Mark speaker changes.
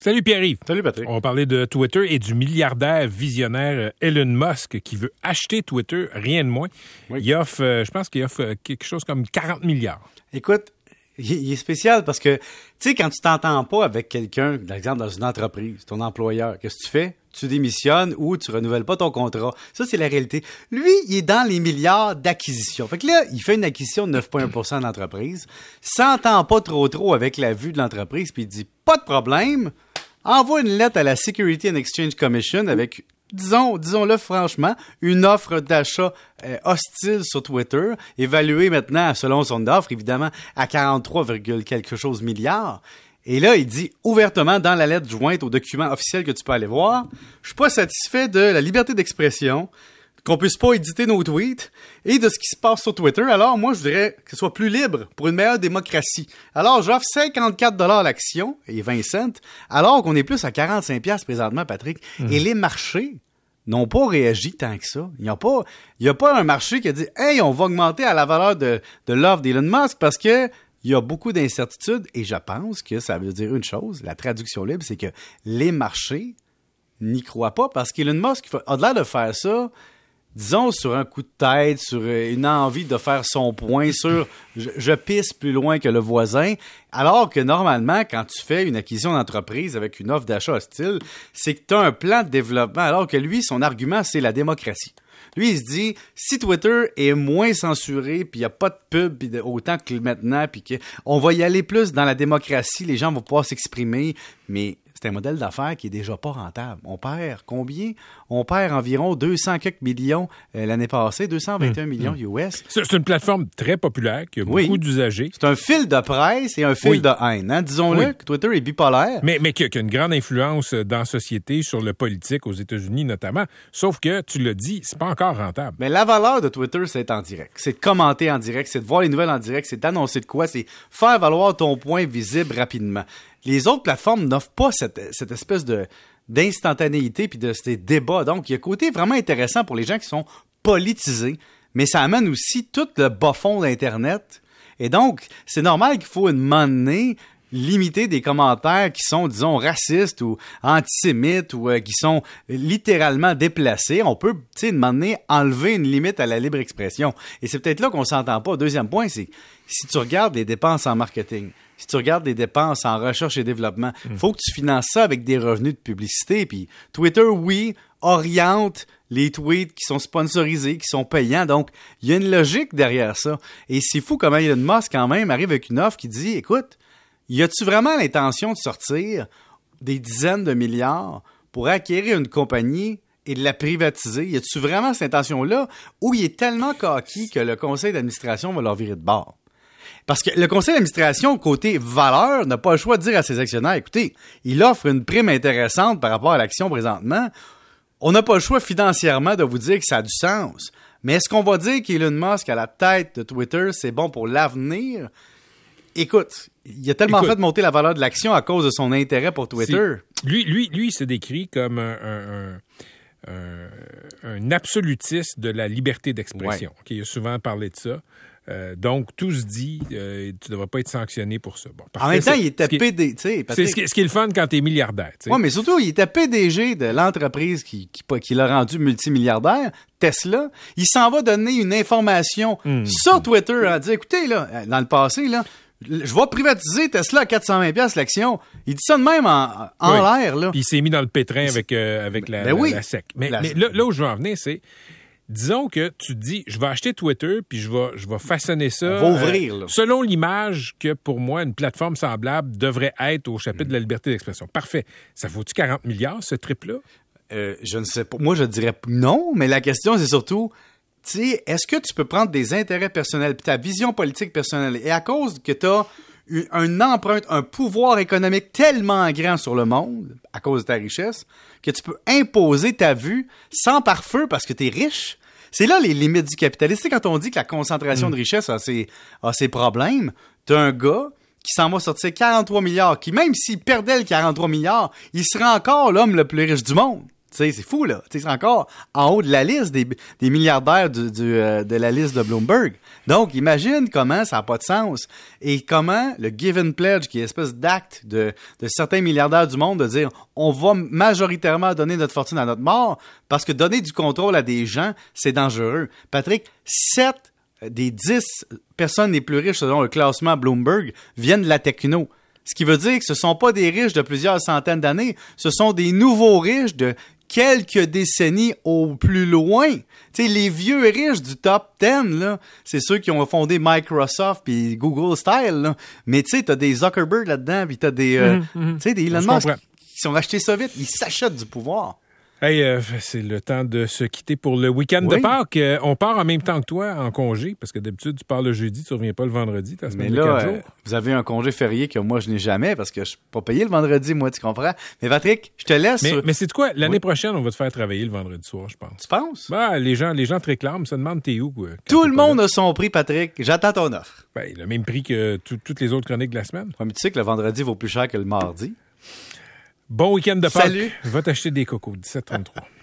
Speaker 1: Salut Pierre-Yves.
Speaker 2: Salut Patrick.
Speaker 1: On va parler de Twitter et du milliardaire visionnaire euh, Elon Musk qui veut acheter Twitter, rien de moins. Il offre, euh, je pense qu'il offre euh, quelque chose comme 40 milliards.
Speaker 2: Écoute, il est spécial parce que, tu sais, quand tu t'entends pas avec quelqu'un, par exemple dans une entreprise, ton employeur, qu'est-ce que tu fais? Tu démissionnes ou tu renouvelles pas ton contrat. Ça, c'est la réalité. Lui, il est dans les milliards d'acquisitions. Fait que là, il fait une acquisition de 9,1% de l'entreprise, s'entend pas trop trop avec la vue de l'entreprise, puis il dit, pas de problème, envoie une lettre à la Security and Exchange Commission avec disons, disons-le franchement, une offre d'achat euh, hostile sur Twitter, évaluée maintenant, selon son offre, évidemment, à 43, quelque chose milliards. Et là, il dit ouvertement dans la lettre jointe au document officiel que tu peux aller voir, je suis pas satisfait de la liberté d'expression, qu'on puisse pas éditer nos tweets et de ce qui se passe sur Twitter. Alors, moi, je voudrais que ce soit plus libre pour une meilleure démocratie. Alors, j'offre 54 dollars l'action et 20 cents, alors qu'on est plus à 45 pièces présentement, Patrick. Mhm. Et les marchés n'ont pas réagi tant que ça. Il n'y a pas, il y a pas un marché qui a dit, hey, on va augmenter à la valeur de, de l'offre d'Elon Musk parce que il y a beaucoup d'incertitudes et je pense que ça veut dire une chose, la traduction libre, c'est que les marchés n'y croient pas parce qu'Elon Musk, au-delà de faire ça, disons, sur un coup de tête, sur euh, une envie de faire son point, sur je, pisse plus loin que le voisin, alors que normalement, quand tu fais une acquisition d'entreprise avec une offre d'achat hostile, c'est que tu as un plan de développement, alors que lui, son argument, c'est la démocratie. Lui, il se dit, si Twitter est moins censuré, puis il n'y a pas de pub autant que maintenant, puis qu'on va y aller plus dans la démocratie, les gens vont pouvoir s'exprimer, mais c'est un modèle d'affaires qui est déjà pas rentable. On perd combien? On perd environ 200 quelques millions euh, l'année passée, 221 hum, millions hum. US.
Speaker 1: C'est une plateforme très populaire qui a beaucoup d'usagers.
Speaker 2: C'est un fil de presse et un fil de haine. Hein? Disons-le, Twitter est bipolaire.
Speaker 1: Mais, mais qui, a, une grande influence dans la société, sur le politique aux États-Unis notamment. Sauf que, tu l'as dit, c'est pas encore rentable.
Speaker 2: Mais la valeur de Twitter, c'est en direct. C'est de commenter en direct, c'est de voir les nouvelles en direct, c'est d'annoncer de quoi, c'est faire valoir ton point visible rapidement les autres plateformes n'offrent pas cette, espèce d'instantanéité puis de ces débats. Donc, il y a un côté vraiment intéressant pour les gens qui sont politisés, mais ça amène aussi tout le bas fond d'Internet. Et donc, c'est normal qu'il faut une monnaie limiter des commentaires qui sont, disons, racistes ou antisémites ou euh, qui sont littéralement déplacés. On peut, tu sais, demander enlever une limite à la libre expression. Et c'est peut-être là qu'on s'entend pas. Deuxième point, c'est si tu regardes les dépenses en marketing, si tu regardes les dépenses en recherche et développement, il hmm. faut que tu finances ça avec des revenus de publicité. Puis Twitter, oui, oriente les tweets qui sont sponsorisés, qui sont payants. Donc, il y a une logique derrière ça. Et c'est fou comment Elon Musk, quand même, arrive avec une offre qui dit, écoute, y a-tu vraiment l'intention de sortir des dizaines de milliards pour acquérir une compagnie et de la privatiser? Y a-tu vraiment cette intention-là? Ou il est tellement coquille que le conseil d'administration va leur virer de bord? Parce que le conseil d'administration, côté valeur, n'a pas le choix de dire à ses actionnaires, écoutez, il offre une prime intéressante par rapport à l'action présentement. On n'a pas le choix financièrement de vous dire que ça a du sens. Mais est-ce qu'on va dire qu'Elon Musk à la tête de Twitter, c'est bon pour l'avenir? Écoute, il a tellement fait monter la valeur de l'action à cause de son intérêt pour Twitter.
Speaker 1: Lui, lui, lui, il se décrit comme un, absolutiste de la liberté d'expression. il a souvent parlé de ça. Euh, donc, tout se dit, euh, tu ne devrais pas être sanctionné pour ça.
Speaker 2: en même temps, il était PDG.
Speaker 1: C'est ce, qui est le fun quand tu es milliardaire.
Speaker 2: Oui, mais surtout, il était PDG de l'entreprise qui, qui, l'a rendu multimilliardaire, Tesla. Il s'en va donner une information hmm. sur Twitter en disant, écoutez, là, dans le passé, là, je vais privatiser Tesla à 420 pièces l'action. Il dit ça de même en, l'air. Là.
Speaker 1: Puis il s'est mis dans le pétrin avec, euh, avec la, ben SEC. Mais, là, là, où je veux en venir, c'est disons que tu dis, je vais acheter Twitter, puis je vais, je vais façonner ça.
Speaker 2: va ouvrir, euh,
Speaker 1: selon l'image que, pour moi, une plateforme semblable devrait être au chapitre de la liberté d'expression. Parfait. Ça vaut-tu 40 milliards, ce trip-là?
Speaker 2: Euh, je ne sais pas. Moi, je dirais non, mais la question, c'est surtout, tu sais, est-ce que tu peux prendre des intérêts personnels, ta vision politique personnelle, et à cause que tu as une empreinte, un pouvoir économique tellement grand sur le monde, à cause de ta richesse, que tu peux imposer ta vue sans pare-feu parce que tu es riche? C'est là les limites du capitalisme. C'est quand on dit que la concentration de mm. richesse a ses, a ses problèmes, tu as un gars qui s'en va sortir 43 milliards, qui même s'il perdait le 43 milliards, il serait encore l'homme le plus riche du monde. C'est fou, là. C'est encore en haut de la liste des, milliardaires du, euh, de la liste de Bloomberg. Donc, imagine comment ça n'a pas de sens. Et comment le Given Pledge, qui est une espèce d'acte de, de certains milliardaires du monde, de dire on va majoritairement donner notre fortune à notre mort, parce que donner du contrôle à des gens, c'est dangereux. Patrick, 7 des 10 personnes les plus riches selon le classement Bloomberg viennent de la techno. Ce qui veut dire que ce ne sont pas des riches de plusieurs centaines d'années, ce sont des nouveaux riches de quelques décennies au plus loin. Tu sais, les vieux riches du top 10, là, c'est ceux qui ont fondé Microsoft puis Google Style, là. Mais tu sais, t'as des Zuckerberg là-dedans, puis t'as des, euh, mhm, mhm. tu sais, des Elon Musk qui sont rachetés ça vite. Ils s'achètent du pouvoir.
Speaker 1: Hey, euh, c'est le temps de se quitter pour le week-end de Pâques. Euh, on part en même temps que toi en congé, parce que d'habitude, tu pars le jeudi, tu reviens pas le vendredi. As
Speaker 2: Mais là, euh, vous avez un congé férié que moi, je n'ai jamais, parce que je suis pas payé le vendredi, moi, tu comprends? Mais Patrick, je te laisse.
Speaker 1: Mais, mais c'est quoi? L'année prochaine, on va te faire travailler le vendredi soir, je pense.
Speaker 2: Tu penses?
Speaker 1: Bah, les gens, les gens te réclament, ça demande t'es où?
Speaker 2: Tout le monde a son prix, Patrick. J'attends ton offre.
Speaker 1: Ben, le même prix que toutes les autres chroniques de la semaine.
Speaker 2: mais tu sais que le vendredi vaut plus cher que le mardi.
Speaker 1: Bon week-end de Pâques. Salut. Va t'acheter des cocos, 17,33.